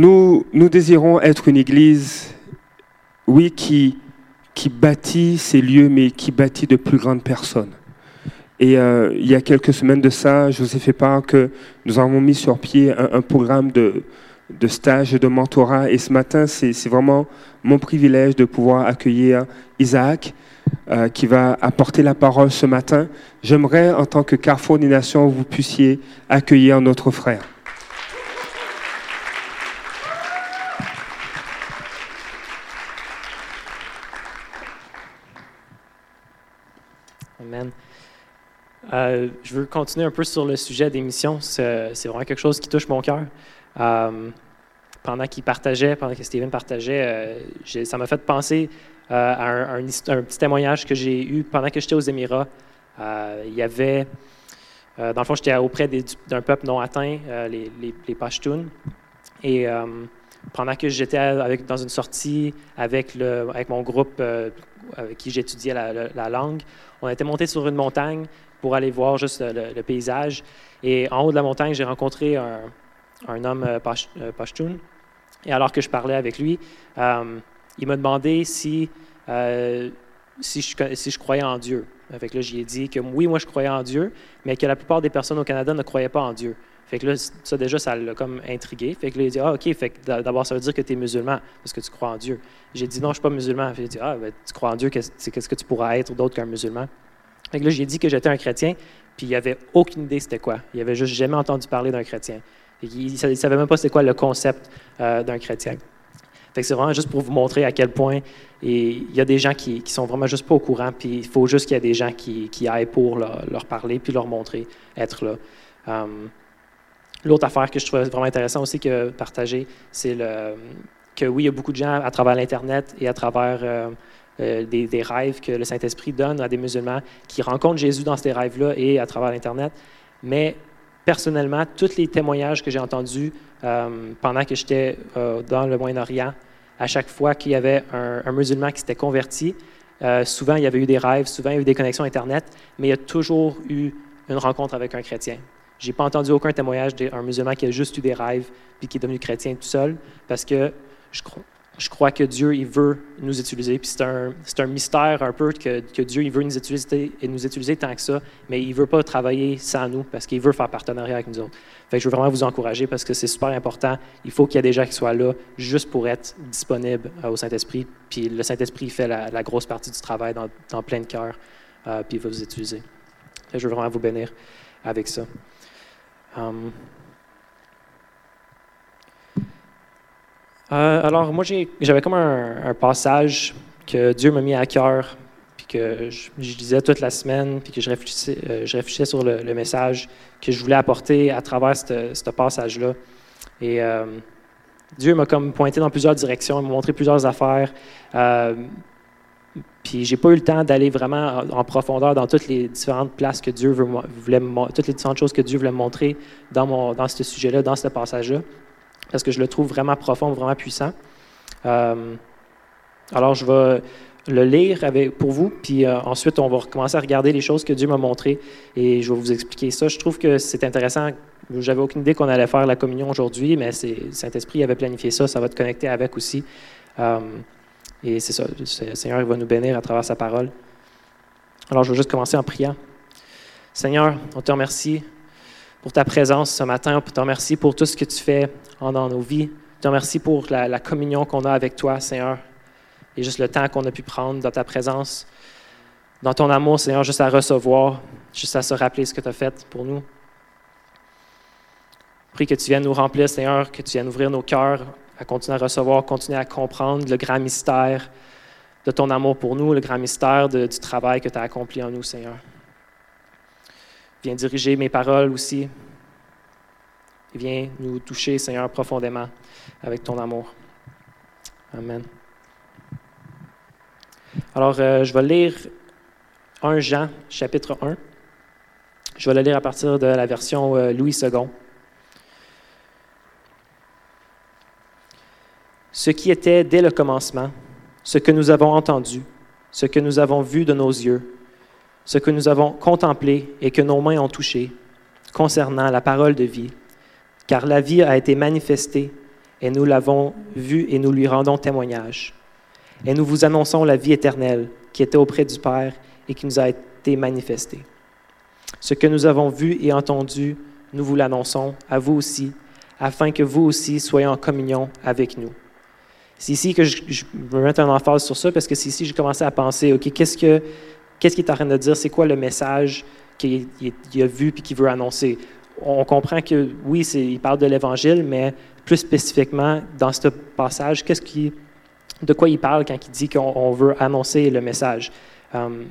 Nous, désirons être une église, oui, qui, bâtit ces lieux, mais qui bâtit de plus grandes personnes. Et euh, il y a quelques semaines de ça, je vous ai fait part que nous avons mis sur pied un, programme de, stage et de mentorat. Et ce matin, c'est vraiment mon privilège de pouvoir accueillir Isaac, euh, qui va apporter la parole ce matin. J'aimerais, en tant que Carrefour des Nations, vous puissiez accueillir notre frère. Amen. Euh, je veux continuer un peu sur le sujet des missions. C'est vraiment quelque chose qui touche mon cœur. Euh, pendant qu'il partageait, pendant que Steven partageait, euh, ça m'a fait penser à un, petit témoignage que j'ai eu pendant que j'étais aux Émirats. il y avait, dans le fond, j'étais auprès d'un peuple non atteint, les, Pashtuns. Et pendant que j'étais dans une sortie avec mon groupe avec qui j'étudiais la, la, langue, on était monté sur une montagne pour aller voir juste le, paysage. Et en haut de la montagne, j'ai rencontré un, homme euh, euh, pashtun. Et alors que je parlais avec lui, euh, il m'a demandé si, si, je, si je croyais en Dieu. Avec là, j'y ai dit que oui, moi, je croyais en Dieu, mais que la plupart des personnes au Canada ne croyaient pas en Dieu. Fait que là, ça déjà, ça l'a comme intrigué. Fait que là, il dit, ah, OK, fait que d'abord, ça veut dire que tu es musulman parce que tu crois en Dieu. J'ai dit, non, je ne suis pas musulman. il a dit, ah, ben, tu crois en Dieu, qu'est-ce que tu pourras être d'autre qu'un musulman? Fait là, j'ai dit que j'étais un chrétien, puis il avait aucune idée c'était quoi. Il avait juste jamais entendu parler d'un chrétien. il ne savait même pas c'était quoi le concept euh, d'un chrétien. C'est vraiment juste pour vous montrer à quel point il y a des gens qui, qui sont vraiment juste pas au courant, puis il faut juste qu'il y ait des gens qui, aillent pour leur, parler, puis leur montrer être là. Um, l'autre affaire que je trouvais vraiment intéressant aussi que partager, c'est que oui, il y a beaucoup de gens à travers l'Internet et à travers euh, euh, des, rêves que le Saint-Esprit donne à des musulmans qui rencontrent Jésus dans ces rêves-là et à travers l'Internet. Mais personnellement, tous les témoignages que j'ai entendus euh, pendant que j'étais euh, dans le Moyen-Orient, à chaque fois qu'il y avait un, musulman qui s'était converti, souvent il y avait eu des rêves, souvent il y a eu des connexions Internet, mais il y a toujours eu une rencontre avec un chrétien. J'ai pas entendu aucun témoignage d'un musulman qui a juste eu des rêves puis qui est devenu chrétien tout seul, parce que je crois, je crois que Dieu, il veut nous utiliser. Puis c'est un, un, mystère un peu que, que, Dieu, il veut nous utiliser et nous utiliser tant que ça, mais il veut pas travailler sans nous parce qu'il veut faire partenariat avec nous autres. Fait je veux vraiment vous encourager parce que c'est super important. Il faut qu'il y ait des gens qui soient là juste pour être disponibles euh, au Saint-Esprit. Puis le Saint-Esprit fait la, grosse partie du travail dans, plein de cœur, euh, puis il va vous utiliser. je veux vraiment vous bénir avec ça. Um, Euh, alors, moi, j'avais comme un, passage que Dieu m'a mis à cœur, puis que je, disais toute la semaine, puis que je réfléchissais, euh, je sur le, message que je voulais apporter à travers ce passage-là. Et euh, Dieu m'a comme pointé dans plusieurs directions, il m'a montré plusieurs affaires. puis j'ai pas eu le temps d'aller vraiment en, profondeur dans toutes les différentes places que Dieu voulait, toutes les différentes choses que Dieu voulait me montrer dans, mon, dans ce sujet-là, dans ce passage-là parce que je le trouve vraiment profond, vraiment puissant. Euh, alors, je vais le lire pour vous, puis euh, ensuite, on va recommencer à regarder les choses que Dieu m'a montrées et je vais vous expliquer ça. Je trouve que c'est intéressant. J'avais aucune idée qu'on allait faire la communion aujourd'hui, mais Saint-Esprit avait planifié ça. Ça va te connecter avec aussi. Euh, et c'est ça. Le Seigneur va nous bénir à travers sa parole. Alors, je vais juste commencer en priant. Seigneur, on te remercie pour ta présence ce matin. On te remercie pour tout ce que tu fais dans nos vies. Je te remercie pour la, communion qu'on a avec toi, Seigneur, et juste le temps qu'on a pu prendre dans ta présence, dans ton amour, Seigneur, juste à recevoir, juste à se rappeler ce que tu as fait pour nous. Prie que tu viennes nous remplir, Seigneur, que tu viennes ouvrir nos cœurs, à continuer à recevoir, continuer à comprendre le grand mystère de ton amour pour nous, le grand mystère du travail que tu as accompli en nous, Seigneur. Viens diriger mes paroles aussi. Viens nous toucher, Seigneur, profondément avec ton amour. Amen. Alors, euh, je vais lire 1 Jean, chapitre 1. Je vais le lire à partir de la version euh, Louis II. Ce qui était dès le commencement, ce que nous avons entendu, ce que nous avons vu de nos yeux, ce que nous avons contemplé et que nos mains ont touché concernant la parole de vie, car la vie a été manifestée et nous l'avons vu et nous lui rendons témoignage. Et nous vous annonçons la vie éternelle qui était auprès du Père et qui nous a été manifestée. Ce que nous avons vu et entendu, nous vous l'annonçons à vous aussi, afin que vous aussi soyez en communion avec nous. C'est ici que je, je me mettre un emphase sur ça, parce que c'est ici que j'ai commencé à penser, OK, qu'est-ce que qu'est-ce qu'il est en train de dire? C'est quoi le message qu'il a vu et qu'il veut annoncer? On comprend que, oui, il parle de l'Évangile, mais plus spécifiquement, dans ce passage, qu'est-ce qui, de quoi il parle quand il dit qu'on veut annoncer le message? Um,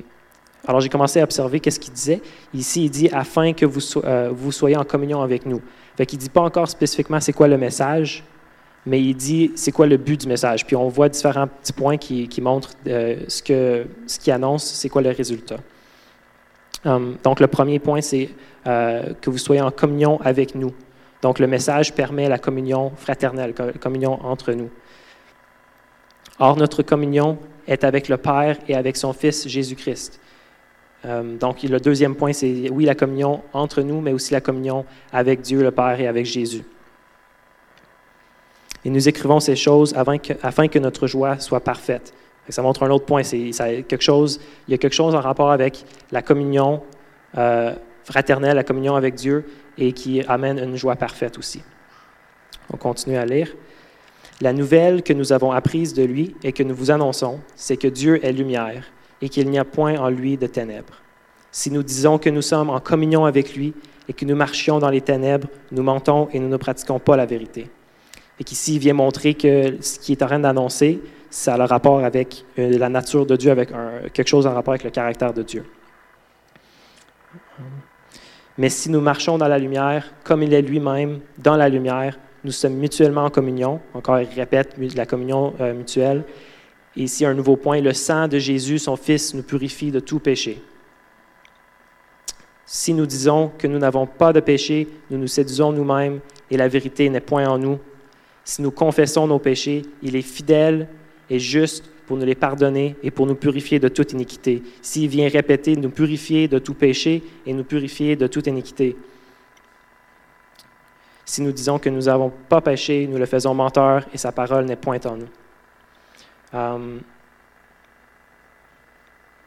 alors, j'ai commencé à observer qu'est-ce qu'il disait. Ici, il dit afin que vous, euh, soyez en communion avec nous. Fait qu'il ne dit pas encore spécifiquement c'est quoi le message, mais il dit c'est quoi le but du message. Puis on voit différents petits points qui, montrent euh, ce qu'il ce qui annonce, c'est quoi le résultat. Um, donc, le premier point, c'est euh, que vous soyez en communion avec nous. Donc, le message permet la communion fraternelle, la communion entre nous. Or, notre communion est avec le Père et avec son Fils Jésus-Christ. Euh, donc, le deuxième point, c'est oui, la communion entre nous, mais aussi la communion avec Dieu le Père et avec Jésus. Et nous écrivons ces choses afin que, notre joie soit parfaite. Ça montre un autre point. C'est, quelque chose, il y a quelque chose en rapport avec la communion euh, fraternelle, la communion avec Dieu, et qui amène une joie parfaite aussi. On continue à lire. La nouvelle que nous avons apprise de lui et que nous vous annonçons, c'est que Dieu est lumière et qu'il n'y a point en lui de ténèbres. Si nous disons que nous sommes en communion avec lui et que nous marchions dans les ténèbres, nous mentons et nous ne pratiquons pas la vérité. Et qu'ici, il vient montrer que ce qui est en train d'annoncer, ça a le rapport avec euh, la nature de Dieu, avec quelque chose en rapport avec le caractère de Dieu. Mais si nous marchons dans la lumière, comme il est lui-même dans la lumière, nous sommes mutuellement en communion. Encore, il répète la communion euh, mutuelle. Et ici, un nouveau point, le sang de Jésus, son Fils, nous purifie de tout péché. Si nous disons que nous n'avons pas de péché, nous nous séduisons nous-mêmes et la vérité n'est point en nous. Si nous confessons nos péchés, il est fidèle et juste pour nous les pardonner et pour nous purifier de toute iniquité. S'il vient répéter, nous purifier de tout péché et nous purifier de toute iniquité. Si nous disons que nous n'avons pas péché, nous le faisons menteur et sa parole n'est point en nous. Um,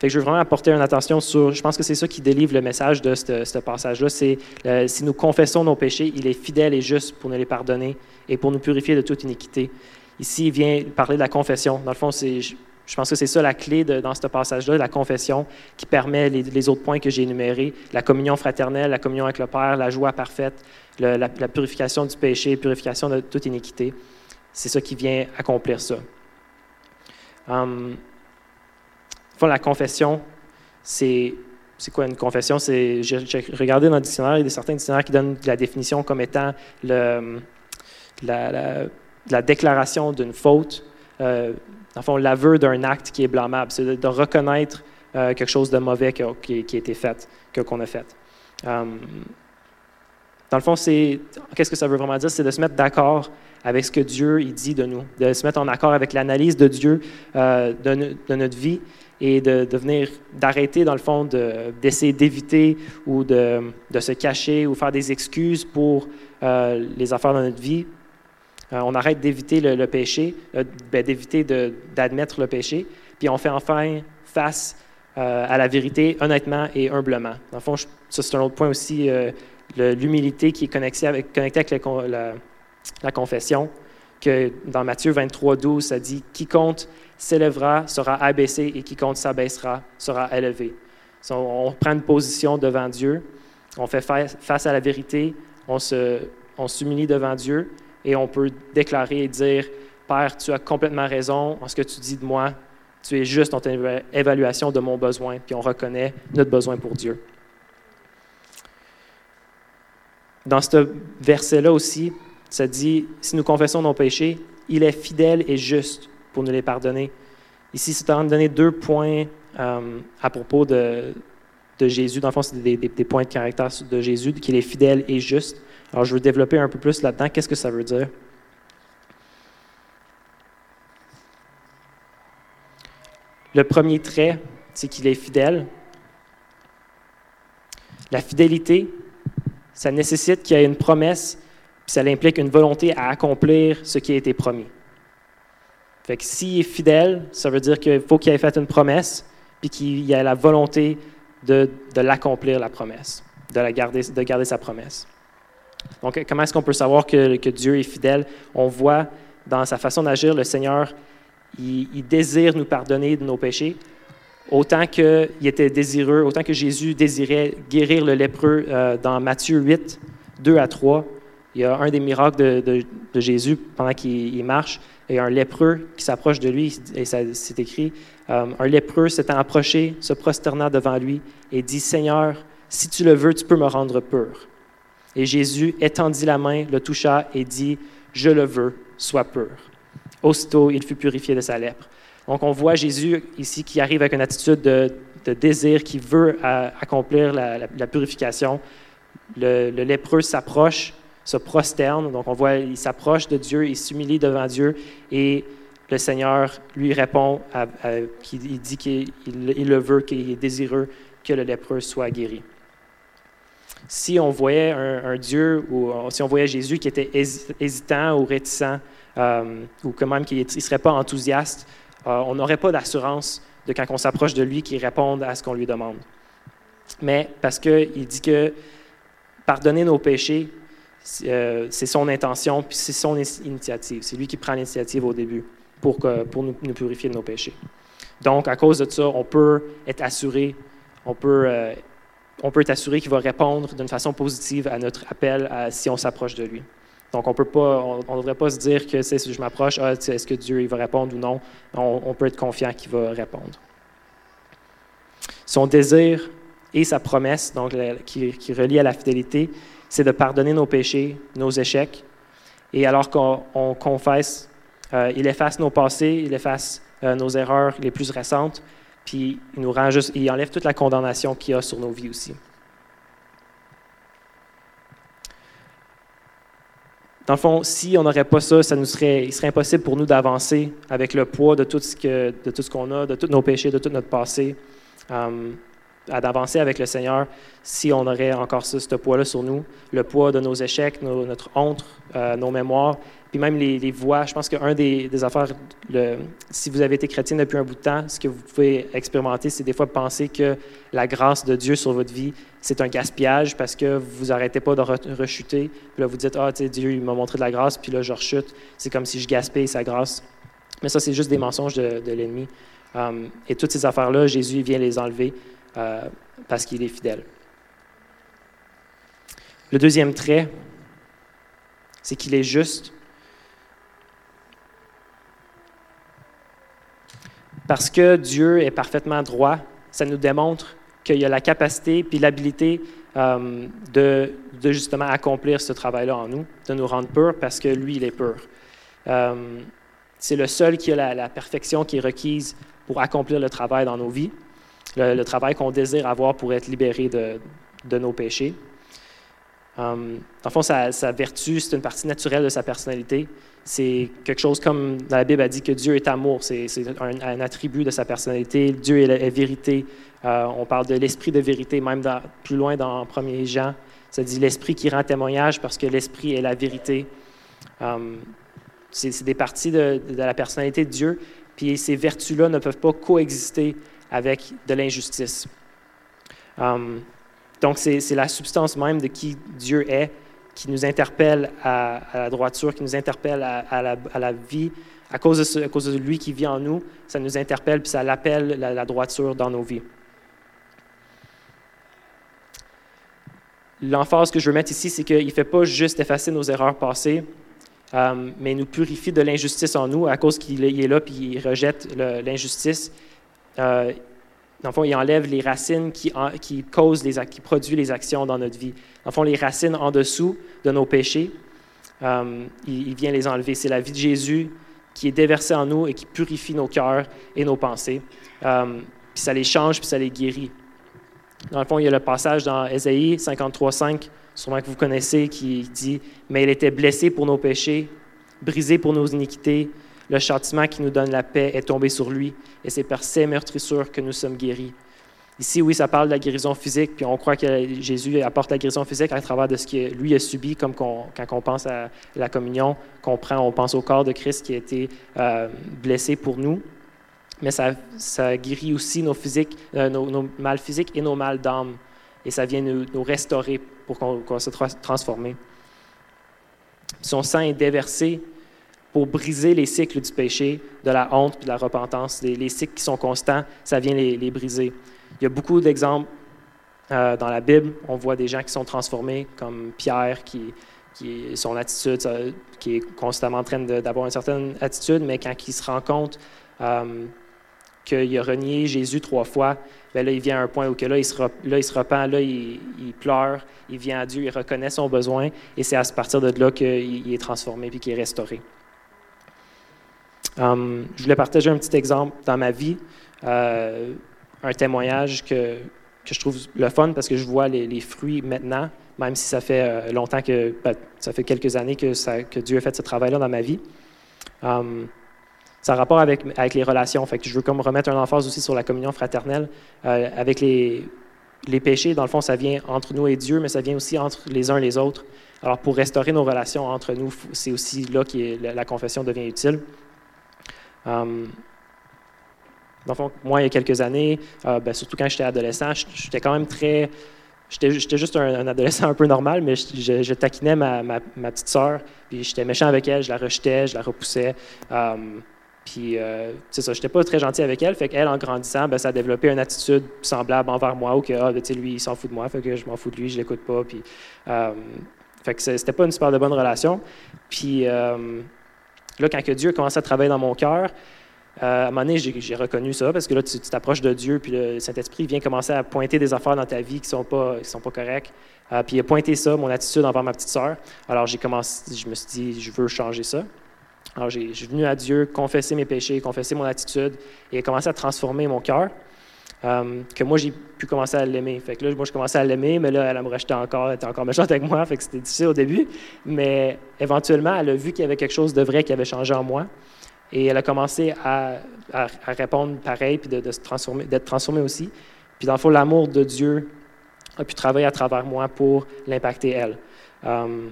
je veux vraiment apporter une attention sur, je pense que c'est ça qui délivre le message de ce passage-là, c'est euh, si nous confessons nos péchés, il est fidèle et juste pour nous les pardonner et pour nous purifier de toute iniquité. Ici, il vient parler de la confession. Dans le fond, je, pense que c'est ça la clé dans ce passage-là, la confession qui permet les, autres points que j'ai énumérés, la communion fraternelle, la communion avec le Père, la joie parfaite, la, purification du péché, purification de toute iniquité. C'est ça qui vient accomplir ça. Um, la confession, c'est quoi une confession? J'ai, regardé dans le dictionnaire, il y a certains dictionnaires qui donnent la définition comme étant le, la, déclaration d'une faute, euh, dans fond, l'aveu d'un acte qui est blâmable. C'est de, reconnaître euh, quelque chose de mauvais qui, a été fait, qu'on a fait. Um, dans le fond, c'est, qu'est-ce que ça veut vraiment dire? C'est de se mettre d'accord avec ce que Dieu dit de nous, de se mettre en accord avec l'analyse de Dieu euh, de, notre vie et de, venir, d'arrêter, dans le fond, d'essayer d'éviter ou de, se cacher ou faire des excuses pour euh, les affaires de notre vie. Euh, on arrête d'éviter le, péché, ben, d'éviter d'admettre le péché, puis on fait enfin face à la vérité honnêtement et humblement. Dans le fond, c'est un autre point aussi, l'humilité qui est connectée avec, connectée avec la, la confession, que dans Matthieu 23, 12, ça dit Quiconque s'élèvera sera abaissé et quiconque s'abaissera sera élevé. On prend une position devant Dieu, on fait face à la vérité, on s'humilie devant Dieu et on peut déclarer et dire Père, tu as complètement raison en ce que tu dis de moi, tu es juste dans ton évaluation de mon besoin, puis on reconnaît notre besoin pour Dieu. Dans ce verset-là aussi, ça dit, si nous confessons nos péchés, il est fidèle et juste pour nous les pardonner. Ici, c'est en train donner deux points euh, à propos de, Jésus. Dans le fond, c'est des, points de caractère de Jésus, qu'il est fidèle et juste. Alors, je veux développer un peu plus là-dedans. Qu'est-ce que ça veut dire? Le premier trait, c'est qu'il est fidèle. La fidélité, ça nécessite qu'il y ait une promesse ça implique une volonté à accomplir ce qui a été promis. Fait que s'il est fidèle, ça veut dire qu'il faut qu'il ait fait une promesse, puis qu'il ait la volonté de, l'accomplir, la promesse, de, la garder, de garder sa promesse. Donc, comment est-ce qu'on peut savoir que, Dieu est fidèle? On voit dans sa façon d'agir, le Seigneur, il, désire nous pardonner de nos péchés, autant qu'il était désireux, autant que Jésus désirait guérir le lépreux euh, dans Matthieu 8, 2 à 3. Il y a un des miracles de, Jésus pendant qu'il marche, et un lépreux qui s'approche de lui, et c'est écrit, euh, un lépreux s'étant approché, se prosterna devant lui et dit, Seigneur, si tu le veux, tu peux me rendre pur. Et Jésus étendit la main, le toucha et dit, Je le veux, sois pur. Aussitôt, il fut purifié de sa lèpre. Donc, on voit Jésus ici qui arrive avec une attitude de, désir, qui veut euh, accomplir la, purification. Le, lépreux s'approche, se prosterne. Donc, on voit, il s'approche de Dieu, il s'humilie devant Dieu et le Seigneur lui répond, il dit qu'il le veut, qu'il est désireux que le lépreux soit guéri. Si on voyait un, Dieu ou si on voyait Jésus qui était hésitant ou réticent, euh, ou quand même qu'il ne serait pas enthousiaste, euh, on n'aurait pas d'assurance de quand on s'approche de lui qu'il réponde à ce qu'on lui demande. Mais parce qu'il dit que pardonner nos péchés, euh, c'est son intention, puis c'est son initiative. C'est lui qui prend l'initiative au début pour, pour nous, purifier de nos péchés. Donc, à cause de ça, on peut être assuré, on peut, euh, on peut être assuré qu'il va répondre d'une façon positive à notre appel si on s'approche de lui. Donc, on ne devrait pas se dire que si je m'approche, ah, est-ce que Dieu il va répondre ou non? On, peut être confiant qu'il va répondre. Son désir et sa promesse, donc qui, relie à la fidélité, c'est de pardonner nos péchés, nos échecs. Et alors qu'on confesse, euh, il efface nos passés, il efface euh, nos erreurs les plus récentes, puis il nous rend juste, il enlève toute la condamnation qu'il y a sur nos vies aussi. Dans le fond, si on n'aurait pas ça, ça nous serait, il serait impossible pour nous d'avancer avec le poids de tout ce qu'on a, de tous nos péchés, de tout notre passé. Euh, d'avancer avec le Seigneur si on aurait encore ce poids-là sur nous, le poids de nos échecs, notre honte, euh, nos mémoires, puis même les, voix. Je pense qu'un des, des affaires, si vous avez été chrétien depuis un bout de temps, ce que vous pouvez expérimenter, c'est des fois penser que la grâce de Dieu sur votre vie, c'est un gaspillage parce que vous n'arrêtez pas de rechuter. Puis là, vous dites, ah, tu sais, Dieu, il m'a montré de la grâce, puis là, je rechute. C'est comme si je gaspille sa grâce. Mais ça, c'est juste des mensonges de, l'ennemi. Um, et toutes ces affaires-là, Jésus vient les enlever. Euh, parce qu'il est fidèle. Le deuxième trait, c'est qu'il est juste. Parce que Dieu est parfaitement droit, ça nous démontre qu'il y a la capacité puis l'habilité euh, de, justement accomplir ce travail-là en nous, de nous rendre purs parce que lui, il est pur. Euh, c'est le seul qui a la, perfection qui est requise pour accomplir le travail dans nos vies le, travail qu'on désire avoir pour être libéré de, nos péchés. Um, dans le fond, sa, vertu, c'est une partie naturelle de sa personnalité. C'est quelque chose comme la Bible a dit que Dieu est amour, c'est un, attribut de sa personnalité. Dieu est, vérité. Euh, on parle de l'esprit de vérité, même plus loin dans 1 Jean. Ça dit l'esprit qui rend témoignage parce que l'esprit est la vérité. Um, c'est des parties de, de, la personnalité de Dieu, puis ces vertus-là ne peuvent pas coexister avec de l'injustice. Um, donc, c'est la substance même de qui Dieu est qui nous interpelle à, la droiture, qui nous interpelle à, la, vie. À cause, de à cause, de lui qui vit en nous, ça nous interpelle, puis ça l'appelle la, droiture dans nos vies. L'emphase que je veux mettre ici, c'est qu'il ne fait pas juste effacer nos erreurs passées, um, mais il nous purifie de l'injustice en nous à cause qu'il est là puis il rejette l'injustice. Euh, dans le fond, il enlève les racines qui, causent qui produisent les actions dans notre vie. Dans le fond, les racines en dessous de nos péchés, euh, il, vient les enlever. C'est la vie de Jésus qui est déversée en nous et qui purifie nos cœurs et nos pensées. Euh, puis ça les change, puis ça les guérit. Dans le fond, il y a le passage dans Ésaïe 53.5, sûrement que vous connaissez, qui dit « Mais il était blessé pour nos péchés, brisé pour nos iniquités, le châtiment qui nous donne la paix est tombé sur lui, et c'est par ses meurtrissures que nous sommes guéris. Ici, oui, ça parle de la guérison physique, puis on croit que Jésus apporte la guérison physique à travers de ce que lui a subi, comme quand on pense à la communion, qu'on prend, on pense au corps de Christ qui a été euh, blessé pour nous. Mais ça, guérit aussi nos, physiques, euh, nos, mal physiques et nos mal d'âme. Et ça vient nous, restaurer pour qu'on se transforme. Son sang est déversé pour briser les cycles du péché, de la honte et de la repentance. Les, cycles qui sont constants, ça vient les, briser. Il y a beaucoup d'exemples euh, dans la Bible. On voit des gens qui sont transformés, comme Pierre, qui, qui son attitude, qui est constamment en train d'avoir une certaine attitude, mais quand il se rend compte euh, qu'il a renié Jésus trois fois, bien là, il vient à un point où que là, il se, là, il repent, là, il, pleure, il vient à Dieu, il reconnaît son besoin, et c'est à partir de là qu'il est transformé puis qu'il est restauré. Um, je voulais partager un petit exemple dans ma vie, euh, un témoignage que, que, je trouve le fun parce que je vois les, fruits maintenant, même si ça fait euh, longtemps que, ben, ça fait quelques années que, Dieu a fait ce travail-là dans ma vie. Um, ça a rapport avec, avec les relations. Fait je veux comme remettre un emphase aussi sur la communion fraternelle. Euh, avec les, les péchés, dans le fond, ça vient entre nous et Dieu, mais ça vient aussi entre les uns et les autres. Alors, pour restaurer nos relations entre nous, c'est aussi là que la confession devient utile. Um, dans le fond, moi, il y a quelques années, euh, ben, surtout quand j'étais adolescent, j'étais quand même très. J'étais juste un, adolescent un peu normal, mais je, taquinais ma, petite sœur, puis j'étais méchant avec elle, je la rejetais, je la repoussais. Um, puis, euh, c'est ça, j'étais pas très gentil avec elle. Fait qu'elle, en grandissant, ben, ça a développé une attitude semblable envers moi, ou que, ah, ben, lui, il s'en fout de moi, fait que je m'en fous de lui, je l'écoute pas. Puis, um, fait que c'était pas une super de bonne relation. Puis, Là, quand que Dieu a commencé à travailler dans mon cœur, euh, à un moment donné, j'ai reconnu ça parce que là, tu t'approches de Dieu, puis le Saint-Esprit vient commencer à pointer des affaires dans ta vie qui ne sont pas, correctes. Euh, puis il a pointé ça, mon attitude envers ma petite sœur. Alors j'ai commencé, je me suis dit, je veux changer ça. Alors j'ai, je suis venu à Dieu confesser mes péchés, confesser mon attitude, et il a commencé à transformer mon cœur. Euh, que moi, j'ai pu commencer à l'aimer. Fait que là, moi, je commençais à l'aimer, mais là, elle me rejetait encore, elle était encore méchante avec moi, fait que c'était difficile au début. Mais éventuellement, elle a vu qu'il y avait quelque chose de vrai qui avait changé en moi. Et elle a commencé à, répondre pareil, puis de, se d'être transformée aussi. Puis dans le fond, l'amour de Dieu a pu travailler à travers moi pour l'impacter elle. Euh,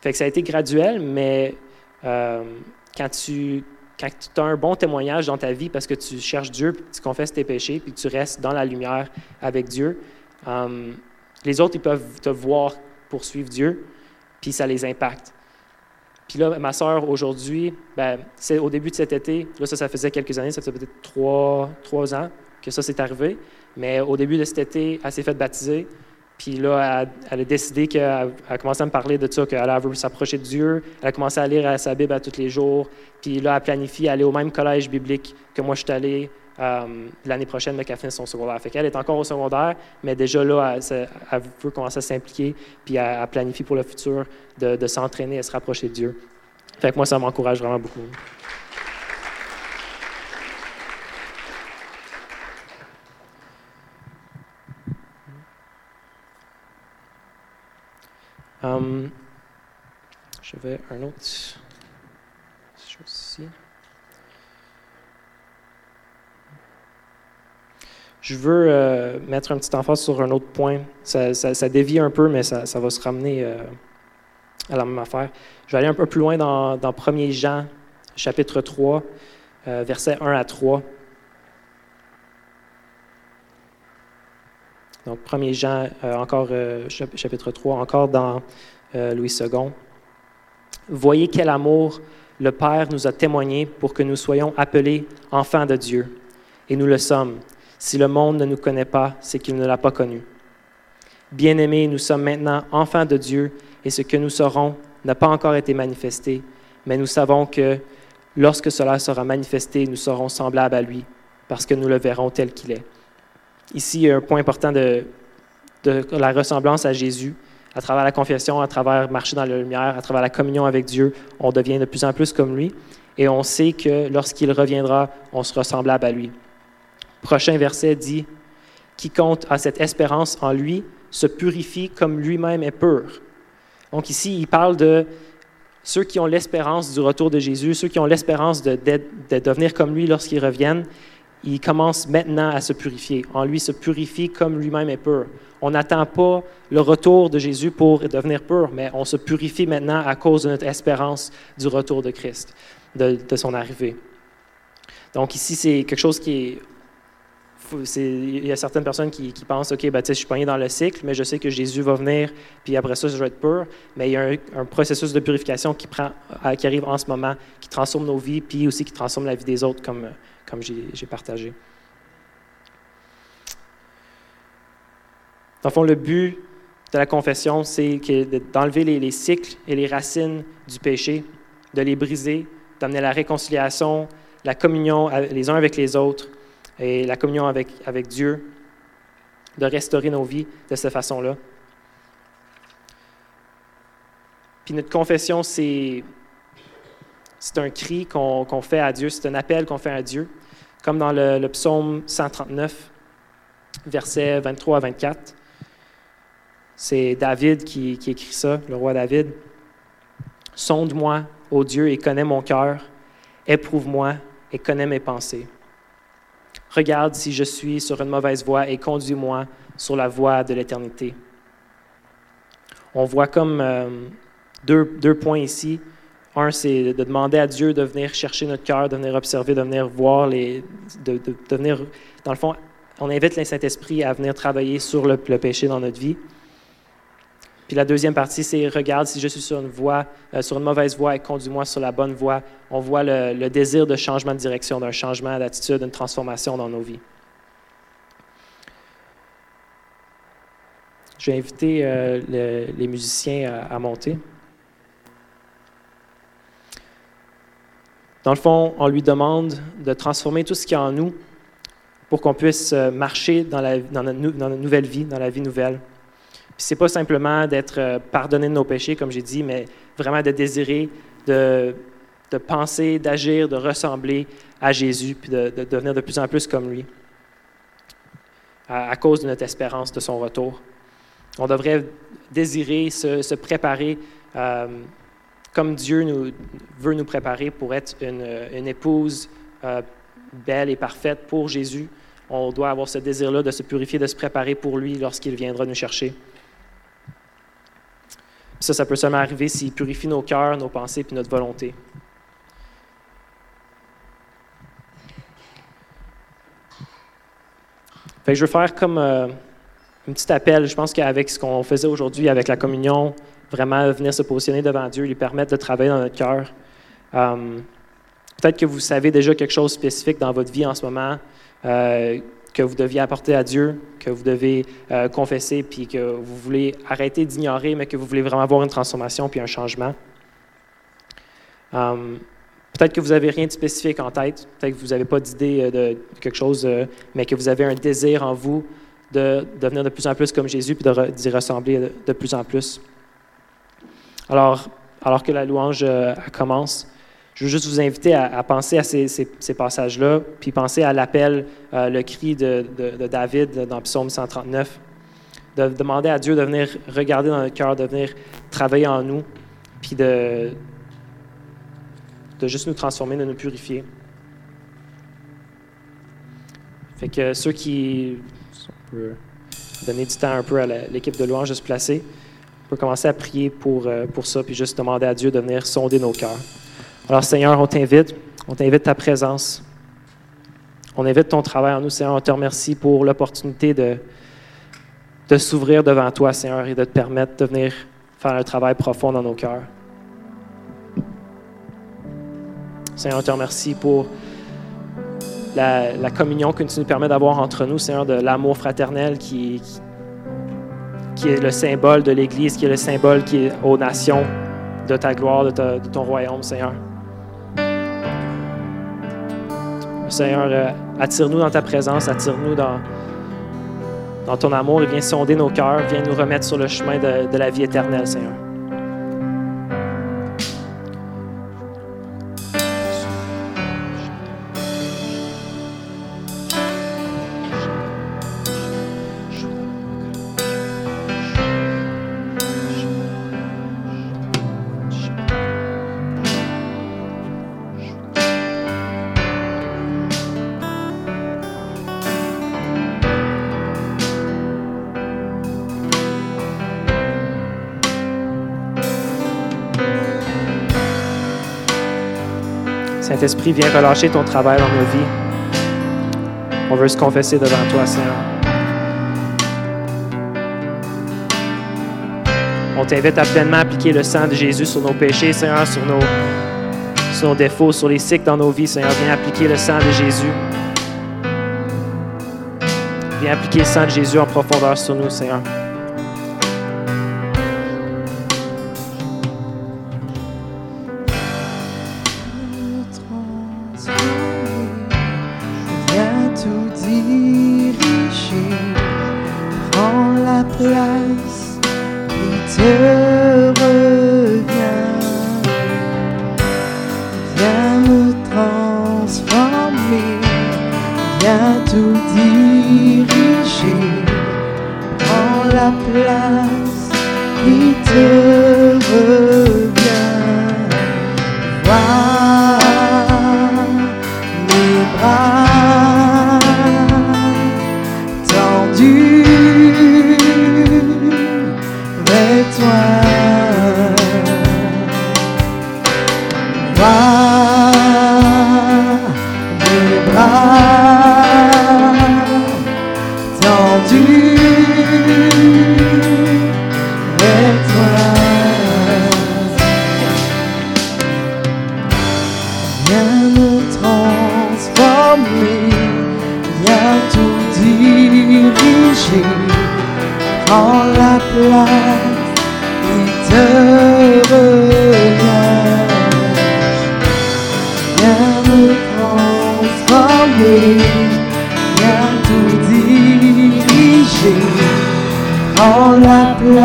fait que ça a été graduel, mais euh, quand tu quand tu as un bon témoignage dans ta vie parce que tu cherches Dieu, tu confesses tes péchés, puis tu restes dans la lumière avec Dieu, euh, les autres, ils peuvent te voir poursuivre Dieu, puis ça les impacte. Puis là, ma soeur, aujourd'hui, ben, c'est au début de cet été, là, ça, ça faisait quelques années, ça faisait peut-être trois, trois ans que ça s'est arrivé, mais au début de cet été, elle s'est faite baptiser, puis là, elle, a décidé qu'elle a commencé à me parler de ça, qu'elle veut s'approcher de Dieu. Elle a commencé à lire sa Bible à tous les jours. Puis là, elle planifie aller au même collège biblique que moi je suis allé euh, l'année prochaine, mais qu'elle finisse son secondaire. Fait qu'elle est encore au secondaire, mais déjà là, elle, veut commencer à s'impliquer, puis elle, planifie pour le futur de, s'entraîner à se rapprocher de Dieu. Fait que moi, ça m'encourage vraiment beaucoup. Um, je un autre chose ici. Je veux euh, mettre un petit emphase sur un autre point. Ça, ça, dévie un peu, mais ça, va se ramener euh, à la même affaire. Je vais aller un peu plus loin dans, dans 1 Jean, chapitre 3, euh, versets 1 à 3. Donc, 1 Jean, euh, euh, chapitre 3, encore dans euh, Louis II. Voyez quel amour le Père nous a témoigné pour que nous soyons appelés enfants de Dieu. Et nous le sommes. Si le monde ne nous connaît pas, c'est qu'il ne l'a pas connu. Bien-aimés, nous sommes maintenant enfants de Dieu et ce que nous serons n'a pas encore été manifesté, mais nous savons que lorsque cela sera manifesté, nous serons semblables à lui, parce que nous le verrons tel qu'il est. Ici, un point important de, la ressemblance à Jésus. À travers la confession, à travers marcher dans la lumière, à travers la communion avec Dieu, on devient de plus en plus comme lui. Et on sait que lorsqu'il reviendra, on sera semblable à lui. Prochain verset dit Quiconque a cette espérance en lui se purifie comme lui-même est pur. Donc ici, il parle de ceux qui ont l'espérance du retour de Jésus, ceux qui ont l'espérance de, de, devenir comme lui lorsqu'ils reviennent, il commence maintenant à se purifier. En lui, se purifie comme lui-même est pur. On n'attend pas le retour de Jésus pour devenir pur, mais on se purifie maintenant à cause de notre espérance du retour de Christ, de, son arrivée. Donc ici, c'est quelque chose qui est il y a certaines personnes qui, pensent, OK, ben, je suis pogné dans le cycle, mais je sais que Jésus va venir, puis après ça, je vais être pur. Mais il y a un, processus de purification qui, prend, qui arrive en ce moment, qui transforme nos vies, puis aussi qui transforme la vie des autres, comme, comme j'ai partagé. Dans le fond, le but de la confession, c'est d'enlever les, cycles et les racines du péché, de les briser, d'amener la réconciliation, la communion les uns avec les autres et la communion avec, Dieu, de restaurer nos vies de cette façon-là. Puis notre confession, c'est c'est un cri qu'on fait à Dieu, c'est un appel qu'on fait à Dieu, comme dans le, psaume 139, versets 23 à 24. C'est David qui, écrit ça, le roi David. Sonde-moi, ô Dieu, et connais mon cœur. Éprouve-moi et connais mes pensées. Regarde si je suis sur une mauvaise voie et conduis-moi sur la voie de l'éternité. On voit comme euh, deux points ici. Un, c'est de demander à Dieu de venir chercher notre cœur, de venir observer, de venir voir, les, de, de, venir, dans le fond, on invite le Saint-Esprit à venir travailler sur le, péché dans notre vie. Puis la deuxième partie, c'est regarde si je suis sur une voie, euh, sur une mauvaise voie et conduis-moi sur la bonne voie. On voit le, désir de changement de direction, d'un changement d'attitude, d'une transformation dans nos vies. Je vais inviter euh, les musiciens à monter. Dans le fond, on lui demande de transformer tout ce qui est en nous pour qu'on puisse euh, marcher dans, la, dans, notre, nouvelle vie, dans la vie nouvelle. Ce n'est pas simplement d'être euh, pardonné de nos péchés, comme j'ai dit, mais vraiment de désirer, de, de penser, d'agir, de ressembler à Jésus, puis de, devenir de plus en plus comme lui, à, cause de notre espérance de son retour. On devrait désirer se, préparer euh, comme Dieu nous, veut nous préparer pour être une, épouse euh, belle et parfaite pour Jésus, on doit avoir ce désir-là de se purifier, de se préparer pour lui lorsqu'il viendra nous chercher. Ça, ça peut seulement arriver s'il purifie nos cœurs, nos pensées et notre volonté. je veux faire comme euh, un petit appel. Je pense qu'avec ce qu'on faisait aujourd'hui, avec la communion, vraiment venir se positionner devant Dieu, lui permettre de travailler dans notre cœur. Euh, peut-être que vous savez déjà quelque chose de spécifique dans votre vie en ce moment euh, que vous deviez apporter à Dieu, que vous devez euh, confesser, puis que vous voulez arrêter d'ignorer, mais que vous voulez vraiment avoir une transformation puis un changement. peut-être que vous n'avez rien de spécifique en tête, peut-être que vous n'avez pas d'idée de quelque chose, mais que vous avez un désir en vous de devenir de plus en plus comme Jésus, puis d'y ressembler de plus en plus. Alors, alors que la louange euh, commence, je veux juste vous inviter à, penser à ces, passages-là, puis penser à l'appel, euh, le cri de, David dans Psaume 139, de demander à Dieu de venir regarder dans notre cœur, de venir travailler en nous, puis de, de juste nous transformer, de nous purifier. Fait que ceux qui... On peut donner du temps un peu à l'équipe de louange de se placer. On peut commencer à prier pour, euh, pour ça, puis juste demander à Dieu de venir sonder nos cœurs. Alors Seigneur, on t'invite, on t'invite ta présence. On invite ton travail en nous, Seigneur. On te remercie pour l'opportunité de, de s'ouvrir devant toi, Seigneur, et de te permettre de venir faire un travail profond dans nos cœurs. Seigneur, on te remercie pour la, communion que tu nous permets d'avoir entre nous, Seigneur, de l'amour fraternel qui qui est le symbole de l'Église, qui est le symbole qui est aux nations de ta gloire, de, ton royaume, Seigneur. Seigneur, euh, attire-nous dans ta présence, attire-nous dans, dans ton amour viens sonder nos cœurs, viens nous remettre sur le chemin de, de la vie éternelle, Seigneur. Saint-Esprit, viens relâcher ton travail dans nos vies. On veut se confesser devant toi, Seigneur. On t'invite à pleinement appliquer le sang de Jésus sur nos péchés, Seigneur, sur nos, sur nos défauts, sur les cycles dans nos vies, Seigneur. Viens appliquer le sang de Jésus. Viens appliquer le sang de Jésus en profondeur sur nous, Seigneur. Viens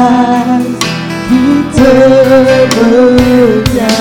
place qui te revient.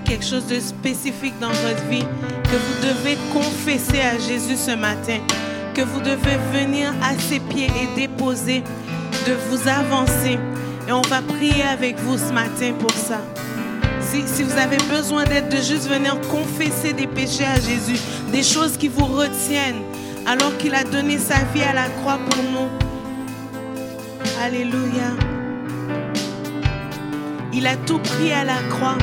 Quelque chose de spécifique dans votre vie, que vous devez confesser à Jésus ce matin, que vous devez venir à ses pieds et déposer, de vous avancer. Et on va prier avec vous ce matin pour ça. Si, si vous avez besoin d'aide, de juste venir confesser des péchés à Jésus, des choses qui vous retiennent, alors qu'il a donné sa vie à la croix pour nous. Alléluia. Il a tout pris à la croix.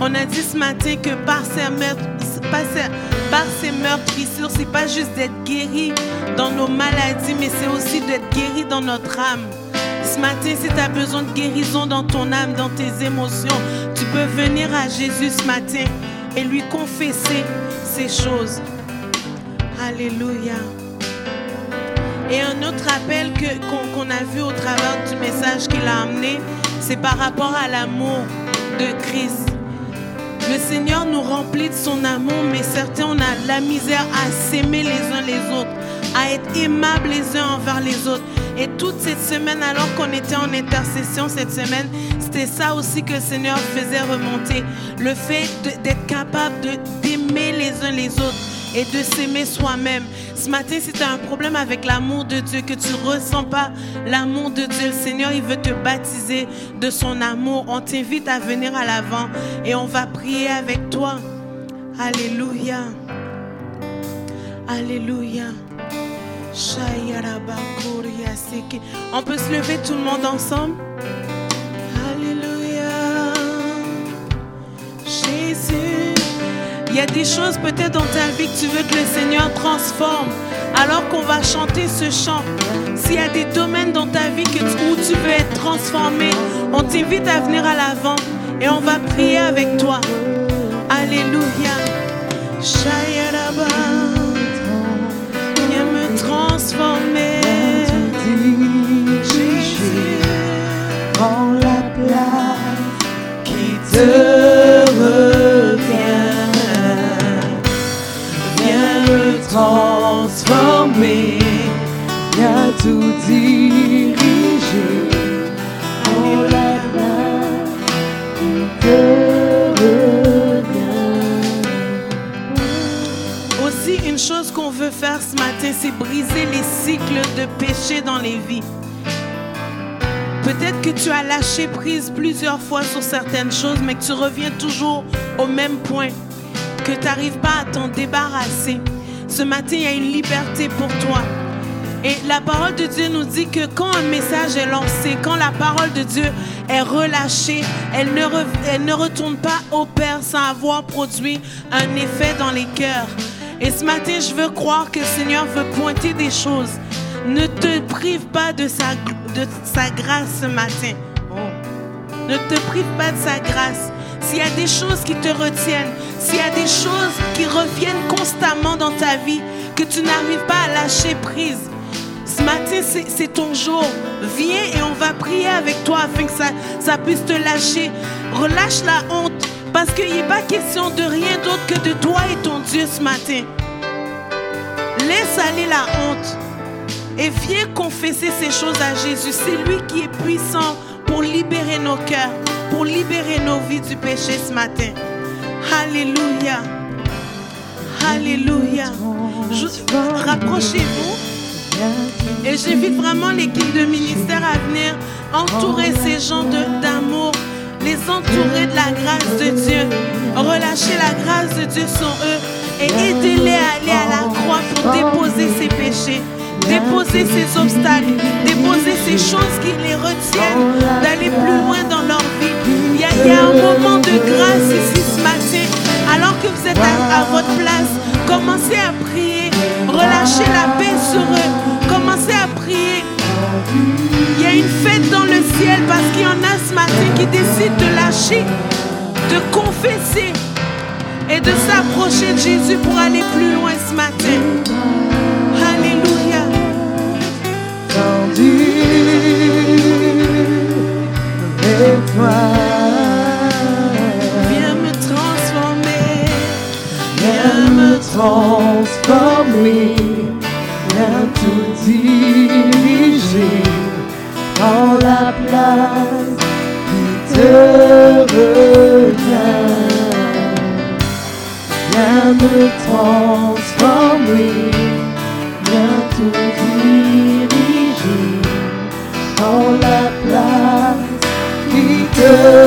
On a dit ce matin que par ses, meurtres- par meurtrissures, c'est pas juste d'être guéri dans nos maladies, mais c'est aussi d'être guéri dans notre âme. Ce matin, si tu as besoin de guérison dans ton âme, dans tes émotions, tu peux venir à Jésus ce matin et lui confesser ces choses. Alléluia. Et un autre appel qu'on a vu au travers du message qu'il a amené, c'est par rapport à l'amour de Christ. Le Seigneur nous remplit de son amour, mais certains, on la misère à s'aimer les uns les autres, à être aimables les uns envers les autres. Et toute cette semaine, alors qu'on était en intercession cette semaine, c'était ça aussi que le Seigneur faisait remonter. Le fait d'être capable d'aimer les uns les autres et de s'aimer soi-même. Ce matin, si tu as un problème avec l'amour de Dieu, que tu ne ressens pas l'amour de Dieu, le Seigneur, il veut te baptiser de son amour. On t'invite à venir à l'avant et on va prier avec toi. Alléluia. Alléluia. On peut se lever tout le monde ensemble? Il y a des choses peut-être dans ta vie que tu veux que le Seigneur transforme. Alors qu'on va chanter ce chant, s'il y a des domaines dans ta vie où tu veux être transformé, on t'invite à venir à l'avant et on va prier avec toi. Alléluia. Viens me transformer. Jésus. Prends la place qui te transformer, viens tout diriger. Prends la place qui te revient. chose qu'on veut faire ce matin, c'est briser les cycles de péché dans les vies. Peut-être que tu as lâché prise plusieurs fois sur certaines choses, mais que tu reviens toujours au même point, que tu n'arrives pas à t'en débarrasser. Ce matin, il y a une liberté pour toi. Et la parole de Dieu nous dit que quand un message est lancé, quand la parole de Dieu est relâchée, elle ne, retourne pas au Père sans avoir produit un effet dans les cœurs. Et ce matin, je veux croire que le Seigneur veut pointer des choses. Ne te prive pas de sa, de sa grâce ce matin. Oh. Ne te prive pas de sa grâce. S'il y a des choses qui te retiennent, s'il y a des choses qui reviennent constamment dans ta vie, que tu n'arrives pas à lâcher prise, ce matin, c'est ton jour. Viens et on va prier avec toi afin que ça, ça puisse te lâcher. Relâche la honte parce qu'il n'est pas question de rien d'autre que de toi et ton Dieu ce matin. Laisse aller la honte et viens confesser ces choses à Jésus. C'est lui qui est puissant pour libérer nos cœurs, pour libérer nos vies du péché ce matin. Alléluia. Alléluia. Rapprochez-vous. Et j'invite vraiment l'équipe de ministère à venir entourer ces gens d'amour, les entourer de la grâce de Dieu, relâcher la grâce de Dieu sur eux et aider-les à aller à la croix pour déposer ses péchés, déposer ses obstacles, déposer ces choses qui les retiennent d'aller plus loin dans leur vie. Il y, a, un moment de grâce ici ce matin, alors que vous êtes à votre place, commencez à prier, relâchez la paix sur eux, commencez à prier. Il y a une fête dans le ciel parce qu'il y en a ce matin qui décident de lâcher, de confesser et de s'approcher de Jésus pour aller plus loin ce matin. Alléluia. Transformer, viens tout diriger en la place qui te revient. Viens me transformer, viens tout diriger en la place qui te revient.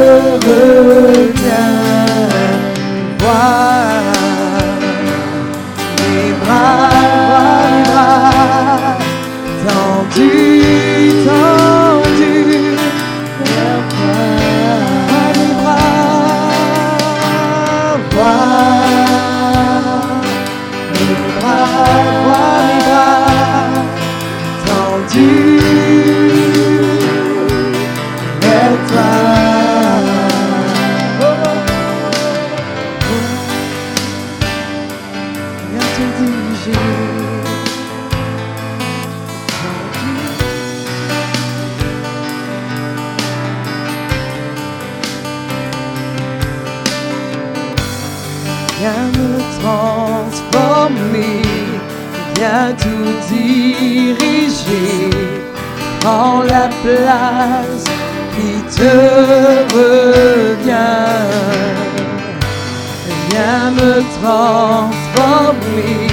Transformer,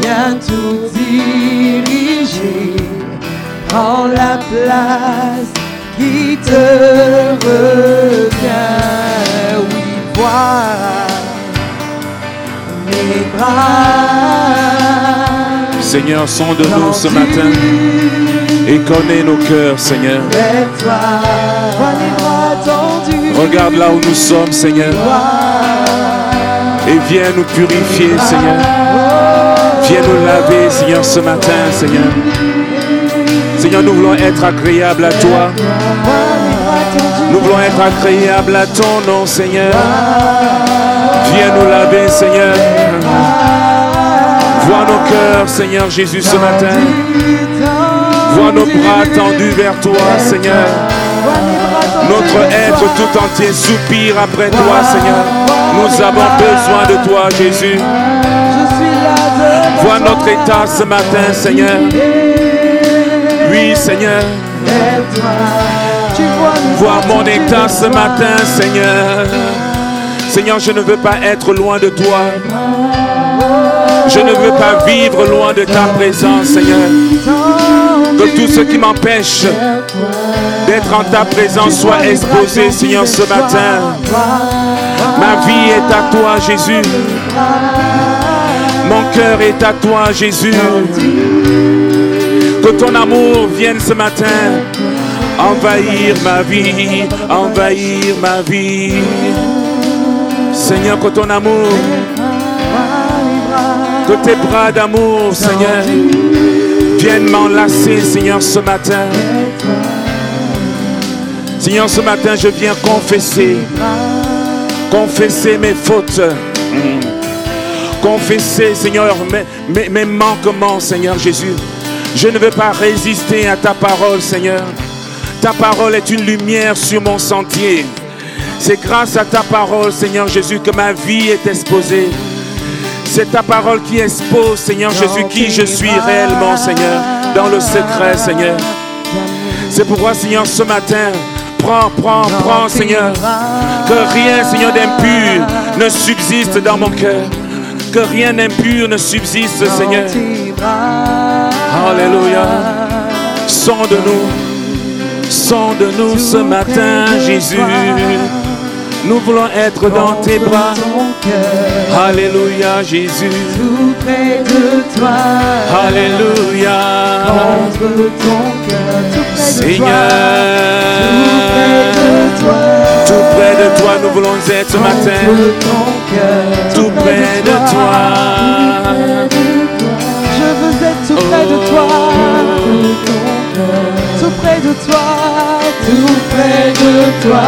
viens tout diriger. Prends la place qui te revient. Oui, vois mes bras. Seigneur, sonde-nous ce matin et connais nos cœurs, Seigneur. Toi, bras. Regarde là où nous sommes, Seigneur, et viens nous purifier, Seigneur. Viens nous laver, Seigneur, ce matin, Seigneur. Seigneur, nous voulons être agréables à toi. Nous voulons être agréables à ton nom, Seigneur. Viens nous laver, Seigneur. Vois nos cœurs, Seigneur Jésus, ce matin. Vois nos bras tendus vers toi, Seigneur. Notre être tout entier soupire après toi, Seigneur. Nous avons besoin de toi, Jésus. Vois notre état ce matin, Seigneur. Oui, Seigneur. Vois mon état ce matin, Seigneur. Seigneur, je ne veux pas être loin de toi. Je ne veux pas vivre loin de ta présence, Seigneur. Que tout ce qui m'empêche d'être en ta présence soit exposé, Seigneur, ce matin. Ma vie est à toi, Jésus. Mon cœur est à toi, Jésus. Que ton amour vienne ce matin envahir ma vie, envahir ma vie. Seigneur, que ton amour, que tes bras d'amour, Seigneur, viennent m'enlacer, Seigneur, ce matin. Seigneur, ce matin, je viens confesser, confesser mes fautes. Confesser, Seigneur, mes, mes manquements, Seigneur Jésus. Je ne veux pas résister à ta parole, Seigneur. Ta parole est une lumière sur mon sentier. C'est grâce à ta parole, Seigneur Jésus, que ma vie est exposée. C'est ta parole qui expose, Seigneur Jésus, qui je suis réellement, Seigneur, dans le secret, Seigneur. C'est pourquoi, Seigneur, ce matin, prends, prends, prends, Seigneur, que rien, Seigneur, d'impur ne subsiste dans mon cœur. Que rien d'impur ne subsiste, Seigneur. Alléluia. Sonde-nous. Sonde-nous ce matin, Jésus. Nous voulons être dans tes bras. Alléluia, Jésus. Tout près de toi. Alléluia. Contre ton cœur. Seigneur. Tout près de toi, nous voulons être ce matin. Tout près de toi. Je veux être tout près de toi. Tout près de toi. Tout près de toi.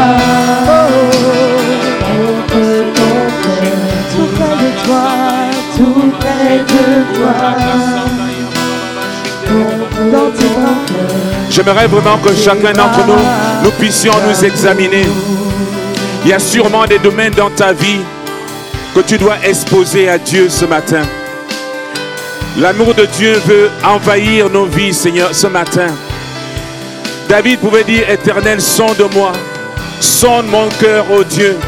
Tout près de toi. Tout près de toi. J'aimerais vraiment que chacun d'entre nous, nous puissions nous examiner. Il y a sûrement des domaines dans ta vie que tu dois exposer à Dieu ce matin. L'amour de Dieu veut envahir nos vies, Seigneur, ce matin. David pouvait dire, Éternel, sonde-moi, sonde mon cœur, ô Dieu.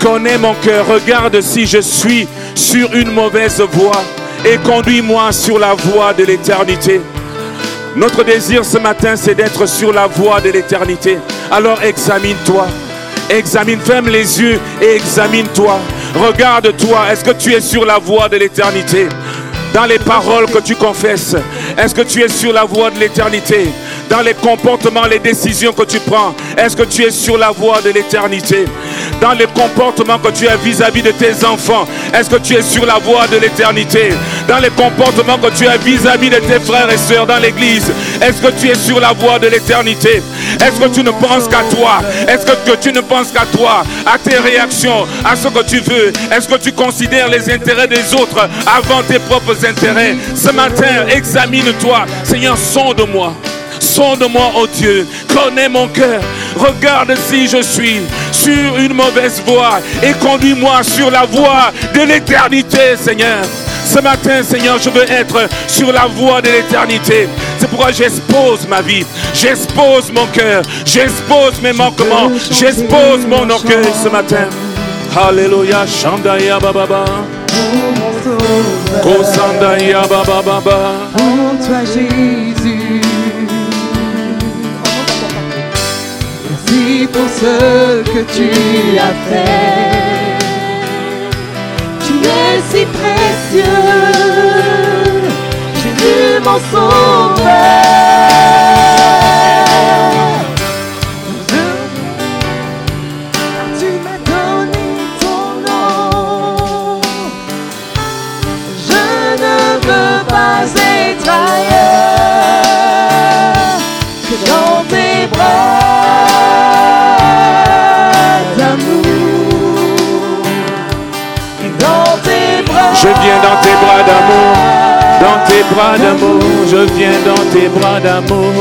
Connais mon cœur, regarde si je suis sur une mauvaise voie et conduis-moi sur la voie de l'éternité. Notre désir ce matin, c'est d'être sur la voie de l'éternité. Alors examine-toi. Examine, ferme les yeux et examine-toi. Regarde-toi. Est-ce que tu es sur la voie de l'éternité? Dans les paroles que tu confesses, est-ce que tu es sur la voie de l'éternité? Dans les comportements, les décisions que tu prends, est-ce que tu es sur la voie de l'éternité? Dans les comportements que tu as vis-à-vis de tes enfants, est-ce que tu es sur la voie de l'éternité? Dans les comportements que tu as vis-à-vis de tes frères et sœurs dans l'église, est-ce que tu es sur la voie de l'éternité? Est-ce que tu ne penses qu'à toi? Est-ce que, que tu ne penses qu'à toi, à tes réactions, à ce que tu veux? Est-ce que tu considères les intérêts des autres avant tes propres intérêts? Ce matin, examine-toi. Seigneur, sonde-moi. Sonde-moi, oh Dieu, connais mon cœur. Regarde si je suis sur une mauvaise voie et conduis-moi sur la voie de l'éternité, Seigneur. Ce matin, Seigneur, je veux être sur la voie de l'éternité. C'est pourquoi j'expose ma vie, j'expose mon cœur, j'expose mes manquements, j'expose mon orgueil ce matin. Alléluia, Shandaya Bababa, Kosandaya Bababa. Pour toi Jésus. Pour ce que tu as fait. Tu es si précieux. Jésus mon sauveur. Je viens dans tes bras d'amour, dans tes bras d'amour, je viens dans tes bras d'amour,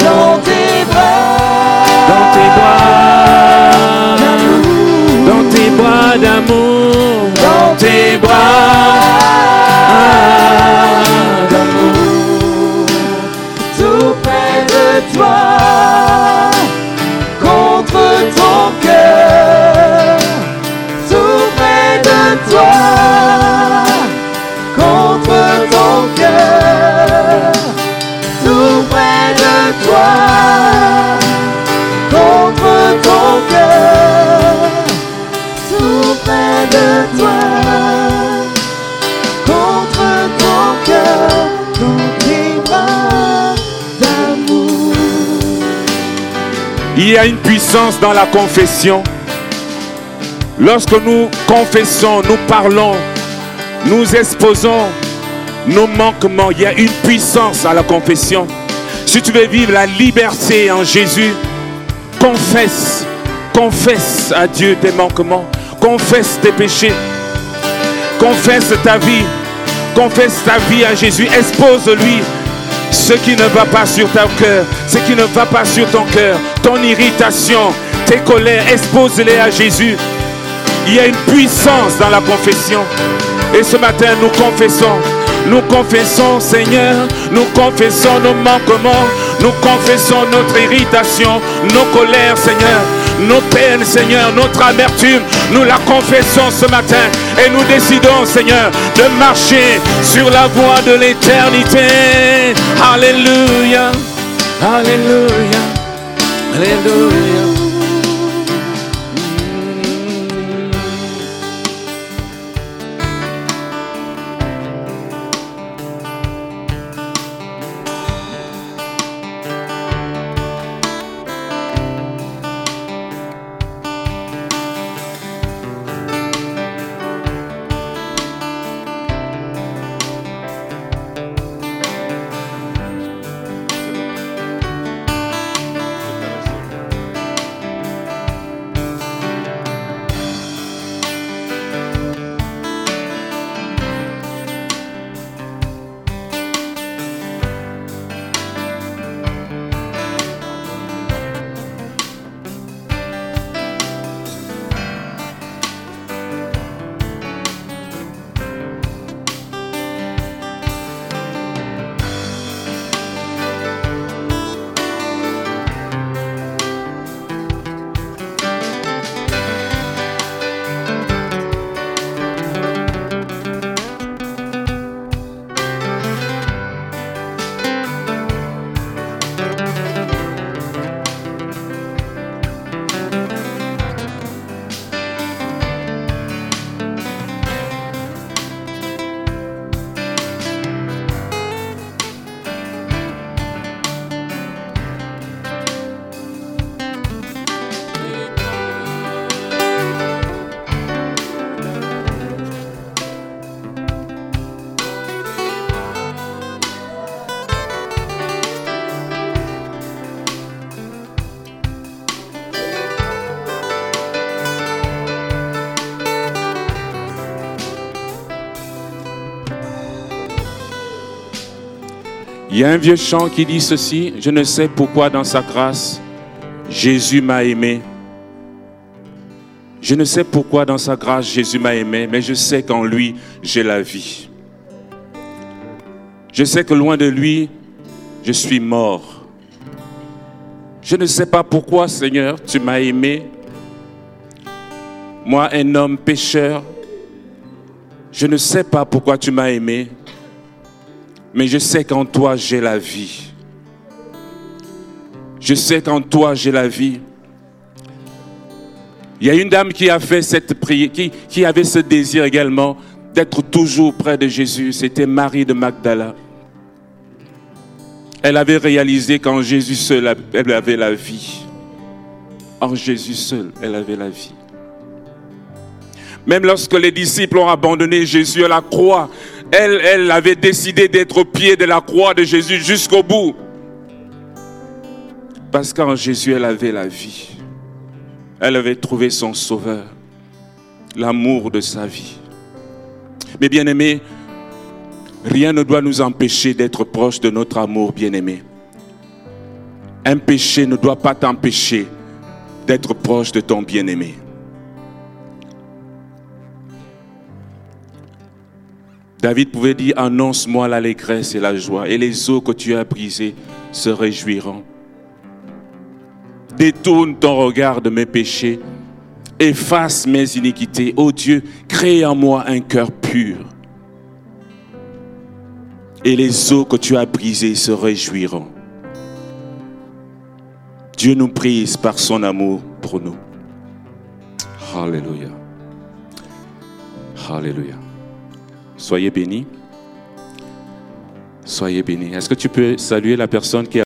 Dans tes bras. dans tes bras, Il y a une puissance dans la confession. Lorsque nous confessons, nous parlons, nous exposons nos manquements, il y a une puissance à la confession. Si tu veux vivre la liberté en Jésus, confesse, confesse à Dieu tes manquements, confesse tes péchés, confesse ta vie, confesse ta vie à Jésus, expose-lui ce qui ne va pas sur ton cœur, ce qui ne va pas sur ton cœur, ton irritation, tes colères, expose-les à Jésus. Il y a une puissance dans la confession. Et ce matin, nous confessons nous confessons, Seigneur, nous confessons nos manquements, nous confessons notre irritation, nos colères, Seigneur, nos peines, Seigneur, notre amertume. Nous la confessons ce matin et nous décidons, Seigneur, de marcher sur la voie de l'éternité. Alléluia, Alléluia, Alléluia. Il y a un vieux chant qui dit ceci, je ne sais pourquoi dans sa grâce, Jésus m'a aimé. Je ne sais pourquoi dans sa grâce Jésus m'a aimé, mais je sais qu'en lui, j'ai la vie. Je sais que loin de lui, je suis mort. Je ne sais pas pourquoi, Seigneur, tu m'as aimé. Moi, un homme pécheur, je ne sais pas pourquoi tu m'as aimé, mais je sais qu'en toi j'ai la vie. Je sais qu'en toi j'ai la vie. Il y a une dame qui a fait cette prière, qui, avait ce désir également d'être toujours près de Jésus. C'était Marie de Magdala. Elle avait réalisé qu'en Jésus seul, elle avait la vie. En Jésus seul, elle avait la vie. Même lorsque les disciples ont abandonné Jésus à la croix, elle, elle avait décidé d'être au pied de la croix de Jésus jusqu'au bout. Parce qu'en Jésus, elle avait la vie. Elle avait trouvé son sauveur, l'amour de sa vie. Mais bien aimé, rien ne doit nous empêcher d'être proche de notre amour bien-aimé. Un péché ne doit pas t'empêcher d'être proche de ton bien-aimé. David pouvait dire, annonce-moi l'allégresse et la joie, et les eaux que tu as brisées se réjouiront. Détourne ton regard de mes péchés, efface mes iniquités. Ô Dieu, crée en moi un cœur pur. Et les eaux que tu as brisées se réjouiront. Dieu nous prise par son amour pour nous. Alléluia. Alléluia. Soyez bénis. Soyez bénis. Est-ce que tu peux saluer la personne qui est